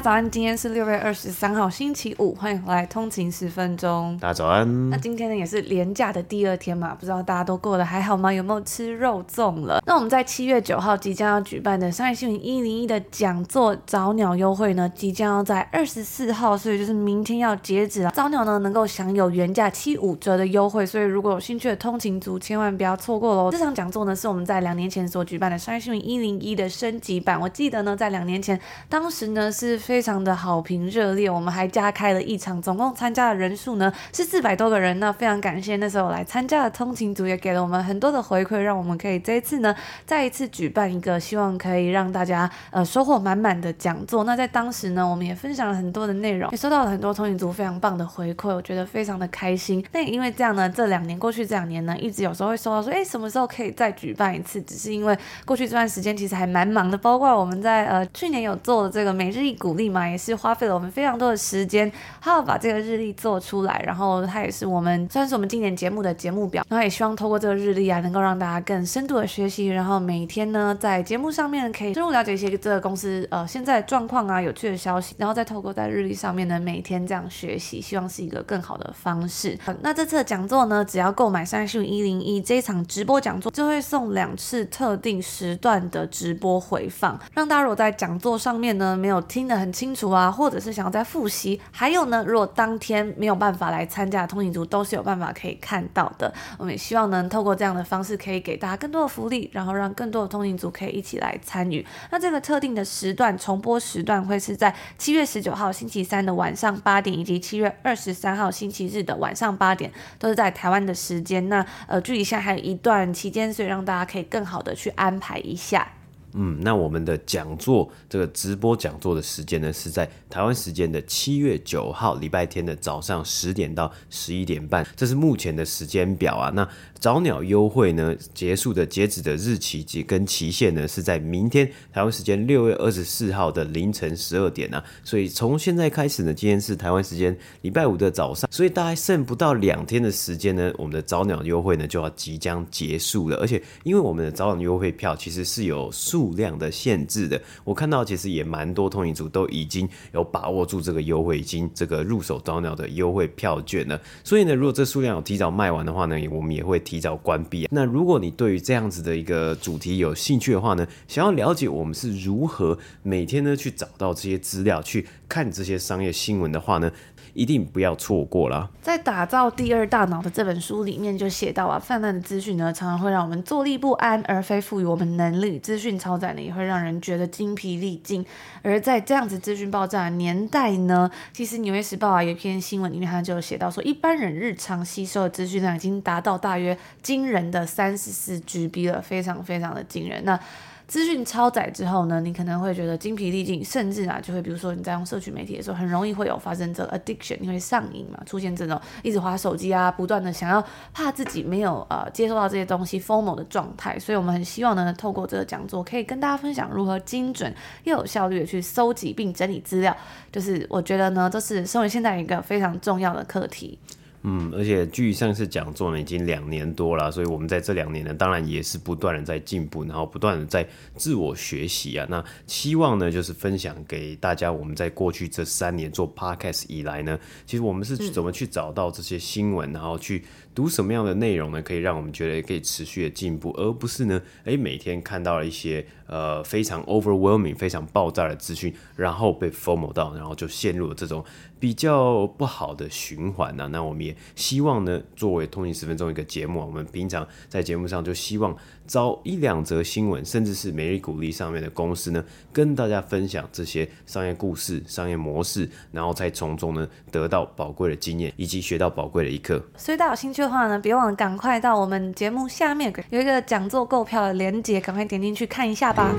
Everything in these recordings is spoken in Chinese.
家早安，今天是六月二十三号，星期五，欢迎回来通勤十分钟。大家早安。那今天呢也是连假的第二天嘛，不知道大家都过得还好吗？有没有吃肉粽了？那我们在七月九号即将要举办的商业新闻一零一的讲座早鸟优惠呢，即将要在二十四号，所以就是明天要截止了。早鸟呢能够享有原价七五折的优惠，所以如果有兴趣的通勤族，千万不要错过喽。这场讲座呢是我们在两年前所举办的商业新闻一零一的升级版。我记得呢在两年前，当时呢是。非常的好评热烈，我们还加开了一场，总共参加的人数呢是四百多个人。那非常感谢那时候来参加的通勤族，也给了我们很多的回馈，让我们可以这一次呢再一次举办一个，希望可以让大家呃收获满满的讲座。那在当时呢，我们也分享了很多的内容，也收到了很多通勤族非常棒的回馈，我觉得非常的开心。那也因为这样呢，这两年过去这两年呢，一直有时候会收到说，哎，什么时候可以再举办一次？只是因为过去这段时间其实还蛮忙的，包括我们在呃去年有做的这个每日一股鼓励嘛。也是花费了我们非常多的时间，好好把这个日历做出来。然后它也是我们算是我们今年节目的节目表。然后也希望透过这个日历啊，能够让大家更深度的学习。然后每天呢，在节目上面可以深入了解一些这个公司呃现在的状况啊、有趣的消息。然后再透过在日历上面呢，每天这样学习，希望是一个更好的方式。那这次的讲座呢，只要购买商业新闻一零一这一场直播讲座，就会送两次特定时段的直播回放，让大家如果在讲座上面呢没有听的很清楚。啊，或者是想要再复习，还有呢，如果当天没有办法来参加的通勤族，都是有办法可以看到的。我们也希望能透过这样的方式，可以给大家更多的福利，然后让更多的通勤族可以一起来参与。那这个特定的时段重播时段会是在七月十九号星期三的晚上八点，以及七月二十三号星期日的晚上八点，都是在台湾的时间。那呃，距离现在还有一段期间，所以让大家可以更好的去安排一下。嗯，那我们的讲座这个直播讲座的时间呢，是在台湾时间的七月九号礼拜天的早上十点到十一点半，这是目前的时间表啊。那早鸟优惠呢结束的截止的日期及跟期限呢是在明天台湾时间六月二十四号的凌晨十二点啊。所以从现在开始呢，今天是台湾时间礼拜五的早上，所以大概剩不到两天的时间呢，我们的早鸟优惠呢就要即将结束了。而且因为我们的早鸟优惠票其实是有数。数量的限制的，我看到其实也蛮多通勤族都已经有把握住这个优惠，已经这个入手早鸟的优惠票券了。所以呢，如果这数量有提早卖完的话呢，我们也会提早关闭。那如果你对于这样子的一个主题有兴趣的话呢，想要了解我们是如何每天呢去找到这些资料，去看这些商业新闻的话呢，一定不要错过了。在打造第二大脑的这本书里面就写到啊，泛滥的资讯呢，常常会让我们坐立不安，而非赋予我们能力。资讯爆炸呢，也会让人觉得精疲力尽。而在这样子资讯爆炸的年代呢，其实《纽约时报》啊有一篇新闻里面，它就写到说，一般人日常吸收的资讯量已经达到大约惊人的三十四 GB 了，非常非常的惊人。那资讯超载之后呢，你可能会觉得精疲力尽，甚至啊，就会比如说你在用社群媒体的时候，很容易会有发生这个 addiction，你会上瘾嘛，出现这种一直滑手机啊，不断的想要怕自己没有呃接收到这些东西 FOMO 的状态。所以我们很希望呢，透过这个讲座，可以跟大家分享如何精准又有效率的去搜集并整理资料。就是我觉得呢，这是身为现在一个非常重要的课题。嗯，而且距上次讲座呢已经两年多了，所以我们在这两年呢，当然也是不断的在进步，然后不断的在自我学习啊。那希望呢，就是分享给大家，我们在过去这三年做 podcast 以来呢，其实我们是怎么去找到这些新闻，然后去读什么样的内容呢，可以让我们觉得可以持续的进步，而不是呢，诶，每天看到了一些呃非常 overwhelming、非常爆炸的资讯，然后被 FOMO 到，然后就陷入了这种比较不好的循环呢。那我们也希望呢，作为通勤十分钟一个节目，我们平常在节目上就希望找一两则新闻，甚至是每日鼓励上面的公司呢，跟大家分享这些商业故事、商业模式，然后再从中呢得到宝贵的经验，以及学到宝贵的一课。所以大家有兴趣的话呢，别忘了赶快到我们节目下面有一个讲座购票的链接，赶快点进去看一下吧。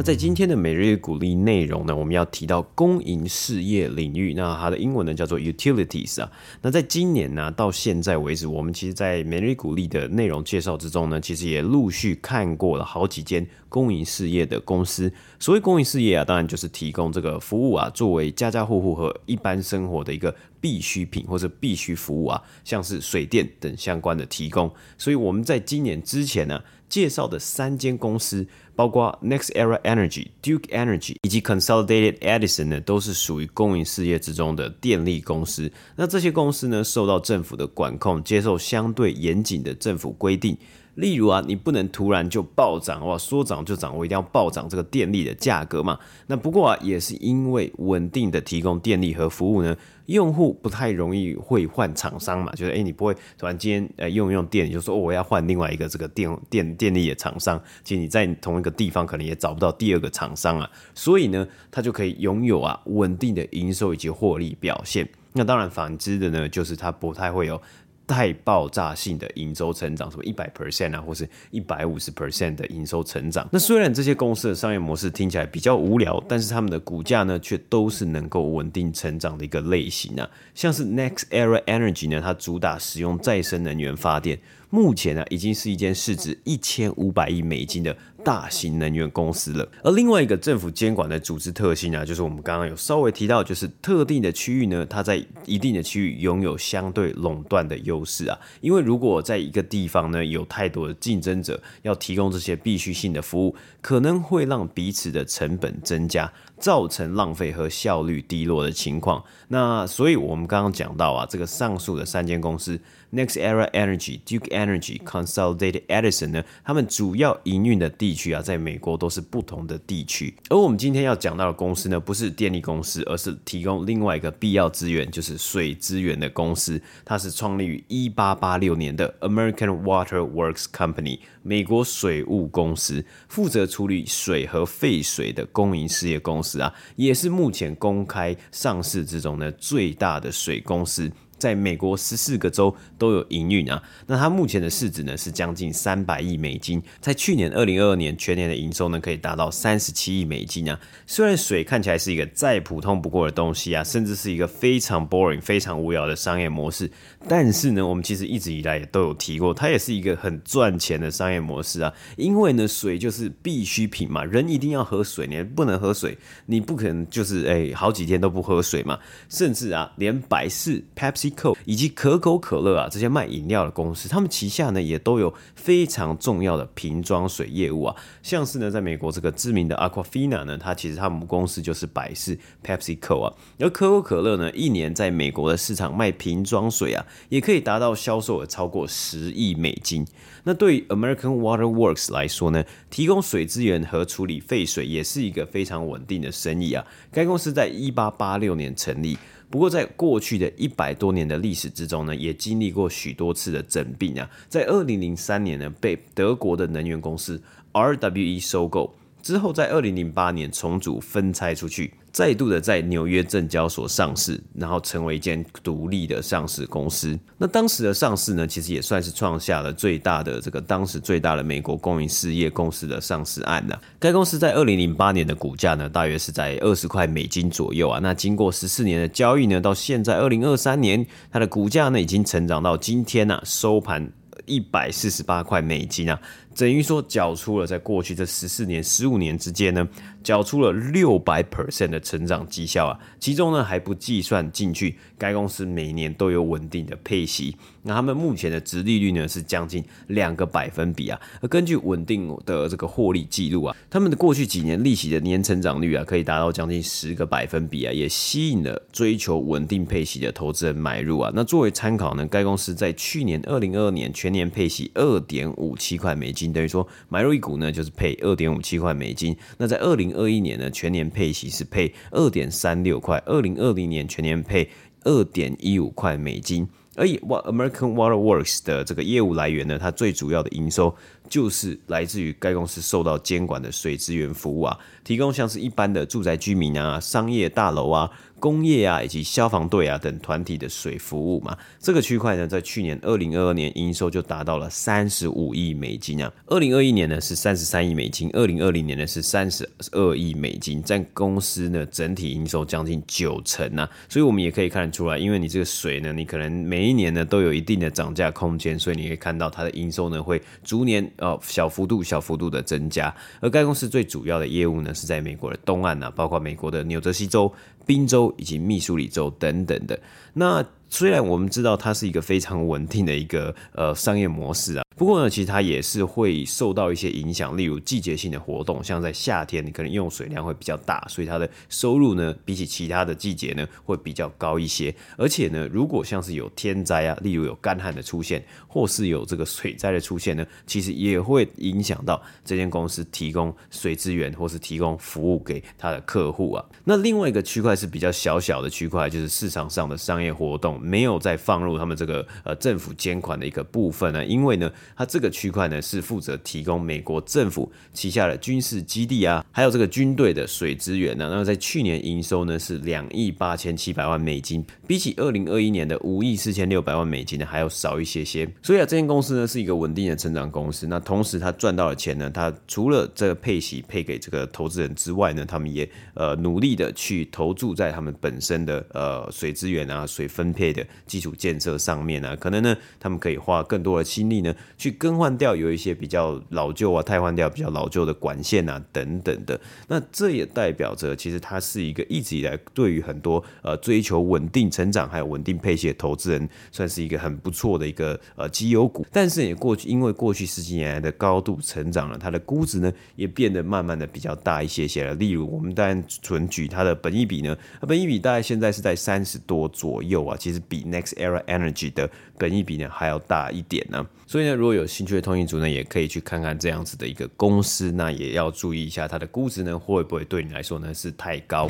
那在今天的每日股利内容呢，我们要提到公营事业领域，那它的英文呢叫做 utilities 啊。那在今年呢到现在为止，我们其实在每日股利的内容介绍之中呢，其实也陆续看过了好几间公营事业的公司。所谓公营事业啊，当然就是提供这个服务啊，作为家家户户和一般生活的一个必需品或者必须服务啊，像是水电等相关的提供。所以我们在今年之前呢，介绍的三间公司，包括 NextEra Energy、Duke Energy 以及 Consolidated Edison 呢，都是属于公营事业之中的电力公司。那这些公司呢，受到政府的管控，接受相对严谨的政府规定。例如啊，你不能突然就暴涨哇，说涨就涨，我一定要暴涨这个电力的价格嘛。那不过啊，也是因为稳定的提供电力和服务呢。用户不太容易会换厂商嘛，就是诶、你不会突然间呃用一用电，就说、我要换另外一个这个电电电力的厂商，其实你在同一个地方可能也找不到第二个厂商啊，所以呢，它就可以拥有啊稳定的营收以及获利表现。那当然反之的呢，就是它不太会有。太爆炸性的营收成长，什么一百 percent 啊，或是一百五十 percent 的营收成长。那虽然这些公司的商业模式听起来比较无聊，但是他们的股价呢，却都是能够稳定成长的一个类型啊。像是 NextEra Energy 呢，它主打使用再生能源发电。目前呢，已经是一间市值一千五百亿美金的大型能源公司了。而另外一个政府监管的组织特性啊，就是我们刚刚有稍微提到，就是特定的区域呢，它在一定的区域拥有相对垄断的优势啊。因为如果在一个地方呢，有太多的竞争者要提供这些必须性的服务，可能会让彼此的成本增加，造成浪费和效率低落的情况。那所以我们刚刚讲到啊，这个上述的三间公司。NextEra Energy、Duke Energy、Consolidated Edison 呢，他们主要营运的地区啊，在美国都是不同的地区。而我们今天要讲到的公司呢，不是电力公司，而是提供另外一个必要资源，就是水资源的公司。它是创立于一八八六年的 American Water Works Company，美国水务公司，负责处理水和废水的公营事业公司啊，也是目前公开上市之中呢最大的水公司。在美国十四个州都有营运啊，那它目前的市值呢是将近三百亿美金，在去年二零二二年全年的营收呢可以达到三十七亿美金啊。虽然水看起来是一个再普通不过的东西啊，甚至是一个非常 boring、非常无聊的商业模式，但是呢，我们其实一直以来也都有提过，它也是一个很赚钱的商业模式啊。因为呢，水就是必需品嘛，人一定要喝水，你不能喝水，你不可能就是哎、好几天都不喝水嘛。甚至啊，连百事 PepsiCo。以及可口可乐啊，这些卖饮料的公司，他们旗下呢也都有非常重要的瓶装水业务啊。像是呢，在美国这个知名的 Aquafina 呢，它其实他们公司就是百事 PepsiCo 啊。而可口可乐呢，一年在美国的市场卖瓶装水啊，也可以达到销售额超过十亿美金。那对于 American Water Works 来说呢，提供水资源和处理废水也是一个非常稳定的生意啊。该公司在一八八六年成立。不过，在过去的一百多年的历史之中呢，也经历过许多次的整并啊。在二零零三年呢，被德国的能源公司 RWE 收购。之后，在二零零八年重组分拆出去，再度的在纽约证交所上市，然后成为一间独立的上市公司。那当时的上市呢，其实也算是创下了最大的这个当时最大的美国公营事业公司的上市案呢。该公司在二零零八年的股价呢，大约是在二十块美金左右啊。那经过十四年的交易呢，到现在二零二三年，它的股价呢已经成长到今天呢、啊、收盘一百四十八块美金啊。等于说，缴出了在过去这十四年、十五年之间呢，缴出了六百 percent 的成长绩效啊，其中呢还不计算进去，该公司每年都有稳定的配息。那他们目前的殖利率呢是将近两个百分比啊，而根据稳定的这个获利记录啊，他们的过去几年利息的年成长率啊可以达到将近十个百分比啊，也吸引了追求稳定配息的投资人买入啊。那作为参考呢，该公司在去年二零二二年全年配息二点五七块美金，等于说买入一股呢就是配二点五七块美金。那在二零二一年呢，全年配息是配二点三六块，二零二零年全年配二点一五块美金。而以 American Water Works 的这个业务来源呢，它最主要的营收就是来自于该公司受到监管的水资源服务啊，提供像是一般的住宅居民啊、商业大楼啊。工业啊，以及消防队啊等团体的水服务嘛，这个区块呢，在去年二零二二年营收就达到了三十五亿美金啊，二零二一年呢是三十三亿美金，二零二零年呢是三十二亿美金，占公司呢整体营收将近九成啊，所以我们也可以看得出来，因为你这个水呢，你可能每一年呢都有一定的涨价空间，所以你可以看到它的营收呢会逐年呃小幅度小幅度的增加，而该公司最主要的业务呢是在美国的东岸啊，包括美国的纽泽西州。宾州以及密苏里州等等的，那虽然我们知道它是一个非常稳定的一个呃商业模式啊。不过呢，其实它也是会受到一些影响，例如季节性的活动，像在夏天，你可能用水量会比较大，所以它的收入呢，比起其他的季节呢，会比较高一些。而且呢，如果像是有天灾啊，例如有干旱的出现，或是有这个水灾的出现呢，其实也会影响到这间公司提供水资源或是提供服务给它的客户啊。那另外一个区块是比较小小的区块，就是市场上的商业活动没有再放入他们这个呃政府监管的一个部分呢，因为呢。它这个区块呢，是负责提供美国政府旗下的军事基地啊，还有这个军队的水资源呢。那在去年营收呢是两亿八千七百万美金，比起二零二一年的五亿四千六百万美金呢还要少一些些。所以啊，这间公司呢是一个稳定的成长公司。那同时它赚到的钱呢，它除了这个配息配给这个投资人之外呢，他们也呃努力的去投注在他们本身的呃水资源啊、水分配的基础建设上面啊。可能呢，他们可以花更多的心力呢。去更换掉有一些比较老旧啊，汰换掉比较老旧的管线啊等等的，那这也代表着其实它是一个一直以来对于很多呃追求稳定成长还有稳定配息的投资人，算是一个很不错的一个呃绩优股。但是也过去因为过去十几年来的高度成长了，它的估值呢也变得慢慢的比较大一些些了。例如我们当然纯举它的本益比呢，本益比大概现在是在三十多左右啊，其实比 NextEra Energy 的本益比呢还要大一点呢、所以呢，如果有兴趣的通讯族呢，也可以去看看这样子的一个公司，那也要注意一下它的估值呢，会不会对你来说呢是太高。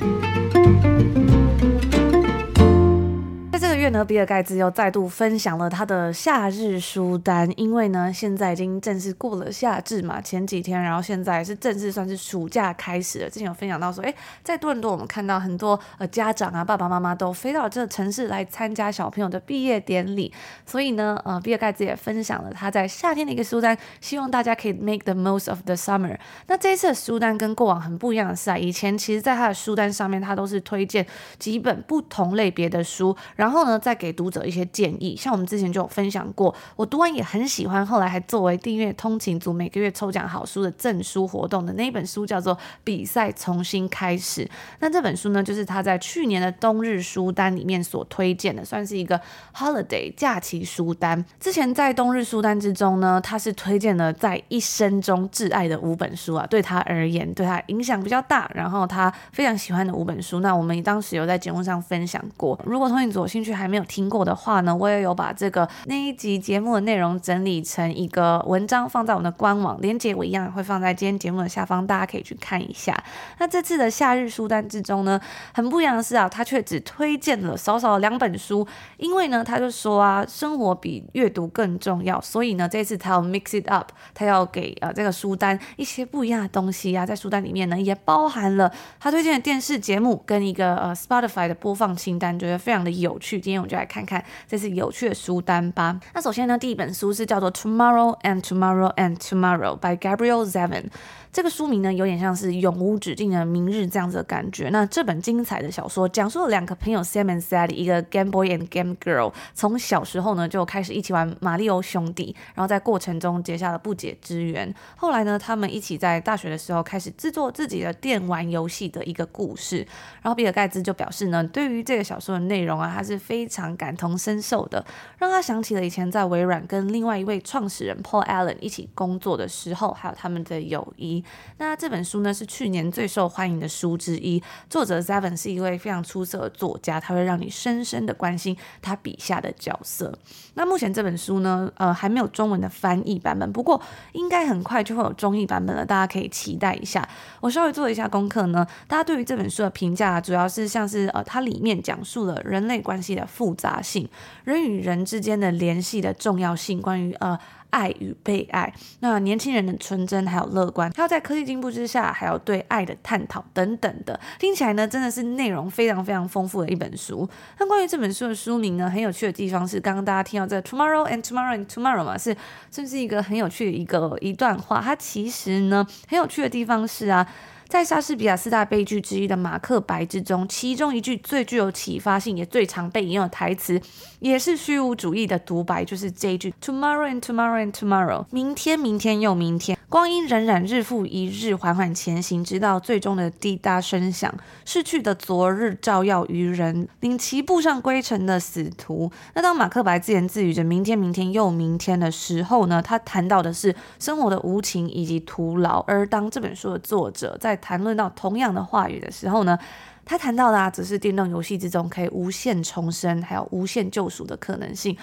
月呢，比尔盖茨又再度分享了他的夏日书单，因为呢，现在已经正式过了夏至嘛，前几天，然后现在是正式算是暑假开始了。之前有分享到说，哎，在多伦多，我们看到很多呃家长啊，爸爸妈妈都飞到这个城市来参加小朋友的毕业典礼，所以呢，呃，比尔盖茨也分享了他在夏天的一个书单，希望大家可以 make the most of the summer。那这一次的书单跟过往很不一样的是啊，以前其实在他的书单上面，他都是推荐几本不同类别的书，然后呢。再给读者一些建议，像我们之前就有分享过，我读完也很喜欢，后来还作为订阅通勤族每个月抽奖好书的赠书活动的那一本书叫做《比赛重新开始》。那这本书呢，就是他在去年的冬日书单里面所推荐的，算是一个 holiday 假期书单。之前在冬日书单之中呢，他是推荐了在一生中挚爱的五本书啊，对他而言，对他影响比较大，然后他非常喜欢的五本书。那我们当时有在节目上分享过，如果通勤族有兴趣还没有听过的话呢，我也有把这个那一集节目的内容整理成一个文章放在我们的官网，链接我一样会放在今天节目的下方，大家可以去看一下。那这次的夏日书单之中呢，很不一样的是啊，他却只推荐了少少两本书，因为呢，他就说啊，生活比阅读更重要，所以呢，这次他要 mix it up，他要给呃这个书单一些不一样的东西啊，在书单里面呢，也包含了他推荐的电视节目跟一个呃 Spotify 的播放清单，觉得非常的有趣。今天我们就来看看这是有趣的书单吧。那首先呢，第一本书是叫做《Tomorrow and Tomorrow and Tomorrow》by Gabriel Zevin。这个书名呢，有点像是永无止境的明日这样子的感觉。那这本精彩的小说，讲述了两个朋友 Sam and Sally，一个 Game Boy and Game Girl，从小时候呢就开始一起玩马里奥兄弟，然后在过程中结下了不解之缘。后来呢，他们一起在大学的时候开始制作自己的电玩游戏的一个故事。然后比尔盖茨就表示呢，对于这个小说的内容啊，他是非非常感同身受的，让他想起了以前在微软跟另外一位创始人 Paul Allen 一起工作的时候，还有他们的友谊。那这本书呢，是去年最受欢迎的书之一。作者 Zevin 是一位非常出色的作家，他会让你深深的关心他笔下的角色。那目前这本书呢，呃，还没有中文的翻译版本，不过应该很快就会有中译版本了，大家可以期待一下。我稍微做了一下功课呢，大家对于这本书的评价主要是像是呃，它里面讲述了人类关系的复杂性，人与人之间的联系的重要性，关于呃。爱与被爱，那年轻人的纯真还有乐观，还有在科技进步之下，还有对爱的探讨等等的，听起来呢真的是内容非常非常丰富的一本书。那关于这本书的书名呢，很有趣的地方是，刚刚大家听到这 tomorrow and tomorrow and tomorrow 嘛，是这是一个很有趣的一个一段话。它其实呢很有趣的地方是啊。在莎士比亚四大悲剧之一的《马克白》之中，其中一句最具有启发性也最常被引用的台词，也是虚无主义的独白，就是这一句：“Tomorrow and tomorrow and tomorrow，明天，明天又明天，光阴荏苒，日复一日，缓缓前行，直到最终的滴答声响，逝去的昨日照耀于人，领其步上归程的死徒。”那当马克白自言自语着“明天，明天又明天”的时候呢，他谈到的是生活的无情以及徒劳。而当这本书的作者在谈论到同样的话语的时候呢，他谈到的啊，只是电动游戏之中可以无限重生，还有无限救赎的可能性。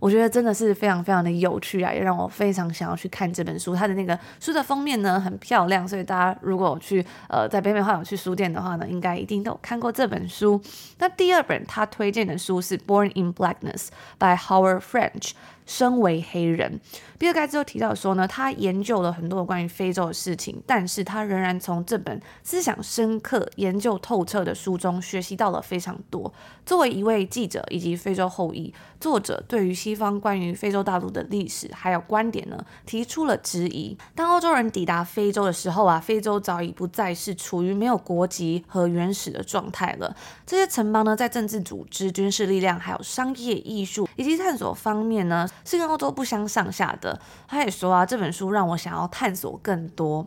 我觉得真的是非常非常的有趣啊，也让我非常想要去看这本书。它的那个书的封面呢，很漂亮，所以大家如果有去呃在北美话有去书店的话呢，应该一定都有看过这本书。那第二本他推荐的书是《Born in Blackness》by Howard French。身为黑人，比尔盖茨又提到说呢，他研究了很多关于非洲的事情，但是他仍然从这本思想深刻、研究透彻的书中学习到了非常多。作为一位记者以及非洲后裔，作者对于西方关于非洲大陆的历史还有观点呢，提出了质疑。当欧洲人抵达非洲的时候啊，非洲早已不再是处于没有国籍和原始的状态了。这些城邦呢，在政治组织、军事力量、还有商业、艺术以及探索方面呢，是跟欧洲不相上下的。他也说啊，这本书让我想要探索更多。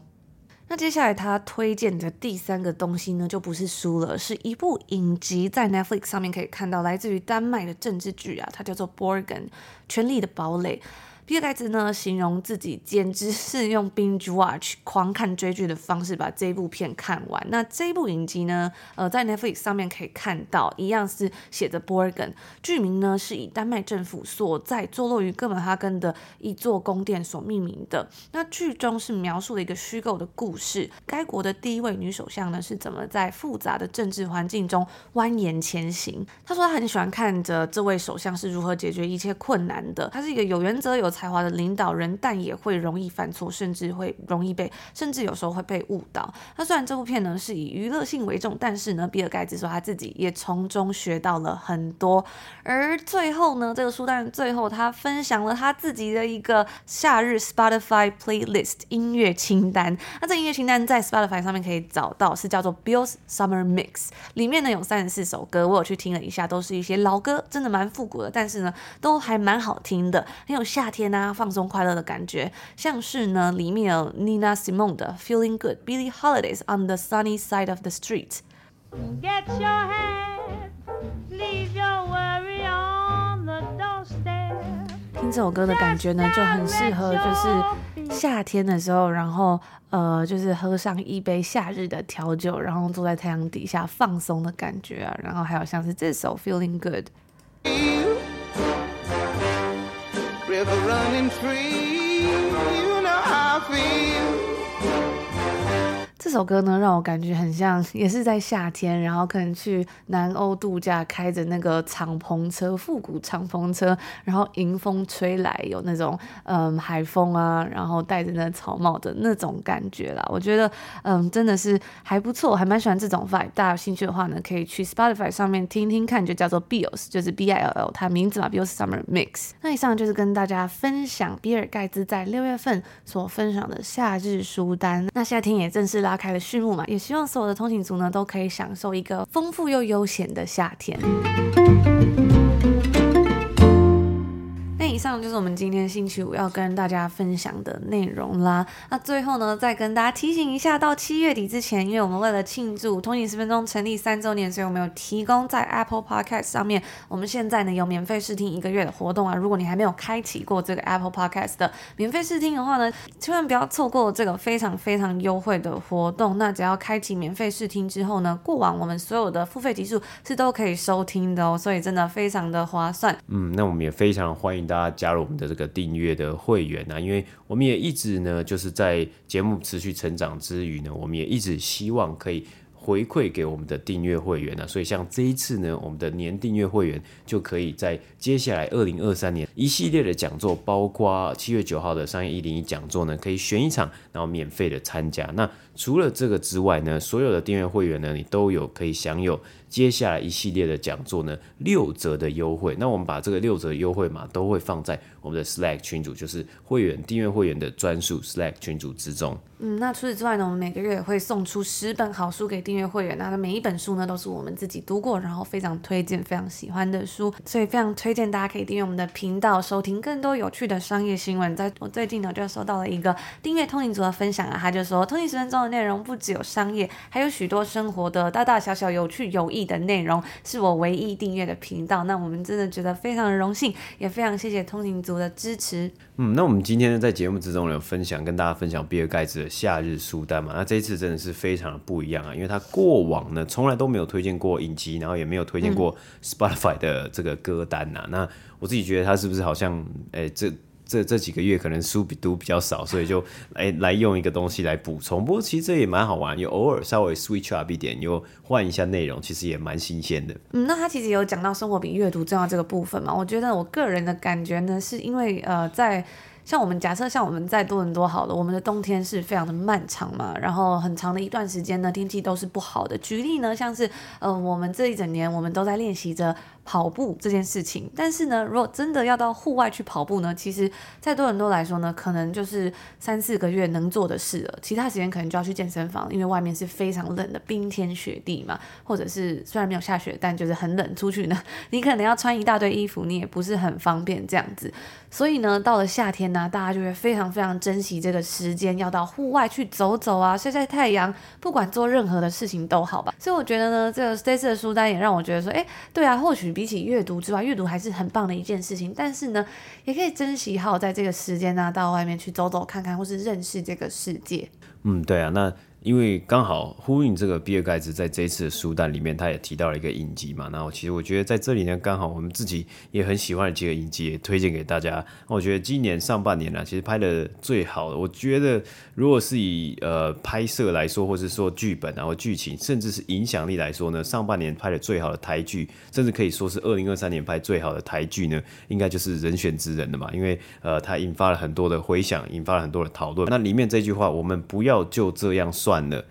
那接下来他推荐的第三个东西呢，就不是书了，是一部影集，在 Netflix 上面可以看到，来自于丹麦的政治剧啊，它叫做《Borgen》，权力的堡垒。比尔盖茨呢，形容自己简直是用 binge watch 狂看追剧的方式把这部片看完。那这部影集呢，呃，在 Netflix 上面可以看到，一样是写着 Borgen，剧名呢是以丹麦政府所在坐落于哥本哈根的一座宫殿所命名的。那剧中是描述了一个虚构的故事，该国的第一位女首相呢是怎么在复杂的政治环境中蜿蜒前行。他说他很喜欢看着这位首相是如何解决一切困难的。他是一个有原则有才华的领导人，但也会容易犯错，甚至会容易被，甚至有时候会被误导。那虽然这部片呢是以娱乐性为重，但是呢，比尔盖茨说他自己也从中学到了很多。而最后呢，这个书单最后他分享了他自己的一个夏日 Spotify playlist 音乐清单。那这音乐清单在 Spotify 上面可以找到，是叫做 Bill's Summer Mix，里面呢有三十四首歌，我有去听了一下，都是一些老歌，真的蛮复古的，但是呢都还蛮好听的，很有夏天啊。放松快乐的感觉，像是呢，里面有 Nina Simone 的 Feeling Good，Billie Holiday's On the Sunny Side of the Street。Get your head, leave your worry on the doorstep。听这首歌的感觉呢，就很适合就是夏天的时候，然后呃，就是喝上一杯夏日的调酒，然后坐在太阳底下放松的感觉啊，然后还有像是这首 Feeling Good。river running free. You know how I feel. 这首歌呢，让我感觉很像，也是在夏天，然后可能去南欧度假，开着那个敞篷车，复古敞篷车，然后迎风吹来，有那种嗯海风啊，然后戴着那草帽的那种感觉啦。我觉得嗯真的是还不错，我还蛮喜欢这种 vibe。大家有兴趣的话呢，可以去 Spotify 上面听听看，就叫做 Bills，就是 B I L L，它名字嘛，Bills Summer Mix。那以上就是跟大家分享比尔盖茨在六月份所分享的夏日书单。那夏天也正式啦。开了序幕嘛，也希望所有的通勤族呢都可以享受一个丰富又悠闲的夏天。上就是我们今天星期五要跟大家分享的内容啦。那最后呢，再跟大家提醒一下，到七月底之前，因为我们为了庆祝通勤十分钟成立三周年，所以我们有提供在 Apple Podcast 上面，我们现在呢有免费试听一个月的活动啊。如果你还没有开启过这个 Apple Podcast 的免费试听的话呢，千万不要错过这个非常非常优惠的活动。那只要开启免费试听之后呢，过往我们所有的付费集数是都可以收听的哦，所以真的非常的划算。嗯，那我们也非常欢迎大家。加入我们的这个订阅的会员啊，因为我们也一直呢，就是在节目持续成长之余呢，我们也一直希望可以回馈给我们的订阅会员呢、所以像这一次呢，我们的年订阅会员就可以在接下来二零二三年一系列的讲座，包括七月九号的商业一零一讲座呢，可以选一场，然后免费的参加。那除了这个之外呢，所有的订阅会员呢，你都有可以享有接下来一系列的讲座呢六折的优惠。那我们把这个六折优惠码都会放在我们的 Slack 群组，就是会员订阅会员的专属 Slack 群组之中。嗯，那除此之外呢，我们每个月也会送出十本好书给订阅会员，那每一本书呢都是我们自己读过，然后非常推荐、非常喜欢的书，所以非常推荐大家可以订阅我们的频道，收听更多有趣的商业新闻。在我最近呢，就收到了一个订阅通勤族的分享啊，他就说，通勤十分钟的内容不只有商业，还有许多生活的大大小小有趣有益的内容，是我唯一订阅的频道。那我们真的觉得非常的荣幸，也非常谢谢通勤族的支持。嗯，那我们今天呢，在节目之中呢，有分享跟大家分享比尔盖茨的夏日书单嘛。那这一次真的是非常的不一样啊，因为他过往呢，从来都没有推荐过影集，然后也没有推荐过 Spotify 的这个歌单呐、啊。嗯、那我自己觉得他是不是好像，哎、欸，这。这这几个月可能书比读比较少，所以就来来用一个东西来补充。不过其实这也蛮好玩，有偶尔稍微 switch up 一点，又换一下内容，其实也蛮新鲜的。嗯，那他其实有讲到生活比阅读重要这个部分嘛？我觉得我个人的感觉呢，是因为呃在。像我们假设，像我们在多伦多好了，我们的冬天是非常的漫长嘛，然后很长的一段时间呢，天气都是不好的。举例呢，像是呃，我们这一整年我们都在练习着跑步这件事情，但是呢，如果真的要到户外去跑步呢，其实，在多伦多来说呢，可能就是三四个月能做的事了，其他时间可能就要去健身房，因为外面是非常冷的冰天雪地嘛，或者是虽然没有下雪，但就是很冷，出去呢，你可能要穿一大堆衣服，你也不是很方便这样子。所以呢，到了夏天呢，大家就会非常非常珍惜这个时间，要到户外去走走啊，晒晒太阳，不管做任何的事情都好吧。所以我觉得呢，这个这次的书单也让我觉得说，哎，对啊，或许比起阅读之外，阅读还是很棒的一件事情。但是呢，也可以珍惜好在这个时间呢，到外面去走走看看，或是认识这个世界。嗯，对啊，那。因为刚好呼应这个比尔盖茨在这一次的书单里面，他也提到了一个影集嘛。然后其实我觉得在这里呢，刚好我们自己也很喜欢的几个影集也推荐给大家。那我觉得今年上半年呢、其实拍的最好的，我觉得如果是以呃拍摄来说，或是说剧本然后剧情，甚至是影响力来说呢，上半年拍的最好的台剧，甚至可以说是二零二三年拍最好的台剧呢，应该就是《人选之人》的嘛。因为呃，它引发了很多的回响，引发了很多的讨论。那里面这句话，我们不要就这样算。算了，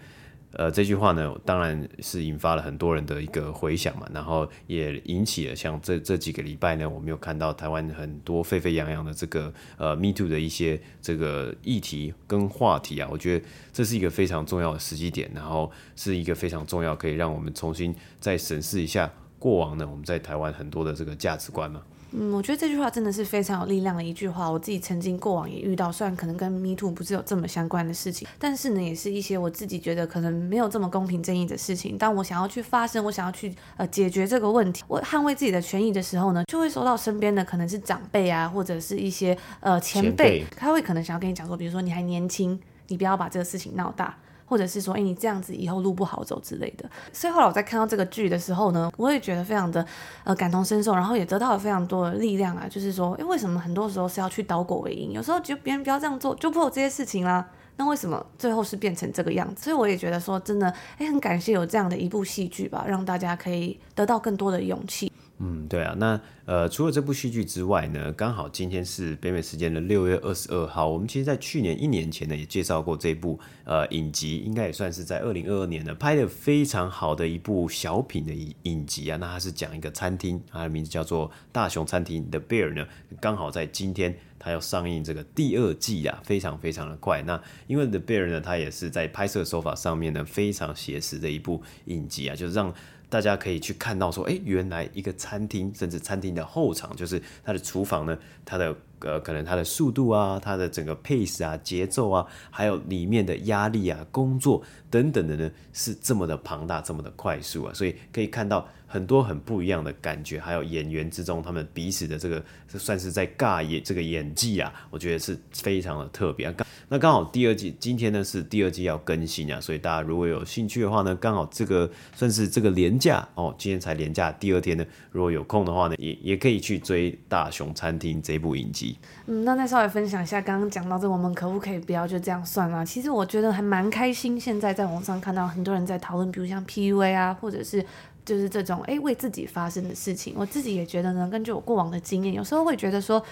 呃，这句话呢，当然是引发了很多人的一个回响嘛，然后也引起了像这这几个礼拜呢，我们有看到台湾很多沸沸扬扬的这个呃 Me Too 的一些这个议题跟话题啊，我觉得这是一个非常重要的时机点，然后是一个非常重要可以让我们重新再审视一下过往呢，我们在台湾很多的这个价值观嘛。嗯，我觉得这句话真的是非常有力量的一句话。我自己曾经过往也遇到，虽然可能跟 Me Too 不是有这么相关的事情，但是呢，也是一些我自己觉得可能没有这么公平正义的事情。当我想要去发声，我想要去呃解决这个问题，我捍卫自己的权益的时候呢，就会收到身边的可能是长辈啊，或者是一些呃前辈，前辈他会可能想要跟你讲说，比如说你还年轻，你不要把这个事情闹大。或者是说，哎，你这样子以后路不好走之类的。所以后来我在看到这个剧的时候呢，我也觉得非常的呃感同身受，然后也得到了非常多的力量啊。就是说，哎，为什么很多时候是要去倒果为因？有时候就别人不要这样做，就不会有这些事情啦。那为什么最后是变成这个样子？所以我也觉得说，真的，哎，很感谢有这样的一部戏剧吧，让大家可以得到更多的勇气。嗯，对啊，那呃，除了这部戏剧之外呢，刚好今天是北美时间的六月二十二号。我们其实，在去年一年前呢，也介绍过这部呃影集，应该也算是在二零二二年呢拍的非常好的一部小品的影影集啊。那它是讲一个餐厅，它的名字叫做大熊餐厅 The Bear 呢，刚好在今天它要上映这个第二季啊，非常非常的快。那因为 The Bear 呢，它也是在拍摄手法上面呢非常写实的一部影集啊，就是让。大家可以去看到说，哎，原来一个餐厅，甚至餐厅的后场，就是它的厨房呢，它的呃，可能它的速度啊，它的整个 pace 啊，节奏啊，还有里面的压力啊，工作等等的呢，是这么的庞大，这么的快速啊，所以可以看到。很多很不一样的感觉，还有演员之中他们彼此的这个，算是在尬演这个演技啊，我觉得是非常的特别。刚那刚好第二季今天呢是第二季要更新啊，所以大家如果有兴趣的话呢，刚好这个算是这个廉价哦，今天才廉价第二天呢，如果有空的话呢，也也可以去追《大熊餐厅》这部影集。。嗯，那再稍微分享一下，刚刚讲到这，我们可不可以不要就这样算了？其实我觉得还蛮开心，现在在网上看到很多人在讨论，比如像 PUA 啊，或者是就是这种哎为自己发声的事情。我自己也觉得呢，根据我过往的经验，有时候会觉得说，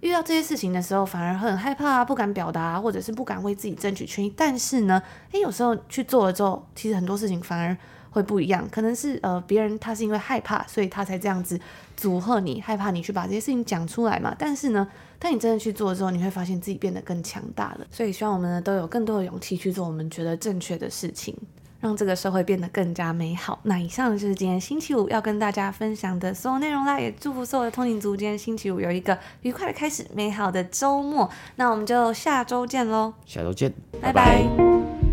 遇到这些事情的时候，反而很害怕啊，不敢表达，或者是不敢为自己争取权益。但是呢，哎，有时候去做了之后，其实很多事情反而。会不一样，可能是呃别人他是因为害怕，所以他才这样子阻吓你，害怕你去把这些事情讲出来嘛。但是呢，当你真的去做之后，你会发现自己变得更强大了。所以希望我们呢都有更多的勇气去做我们觉得正确的事情，让这个社会变得更加美好。那以上就是今天星期五要跟大家分享的所有内容啦，也祝福所有的通勤族今天星期五有一个愉快的开始，美好的周末。那我们就下周见喽，下周见，拜拜。拜拜。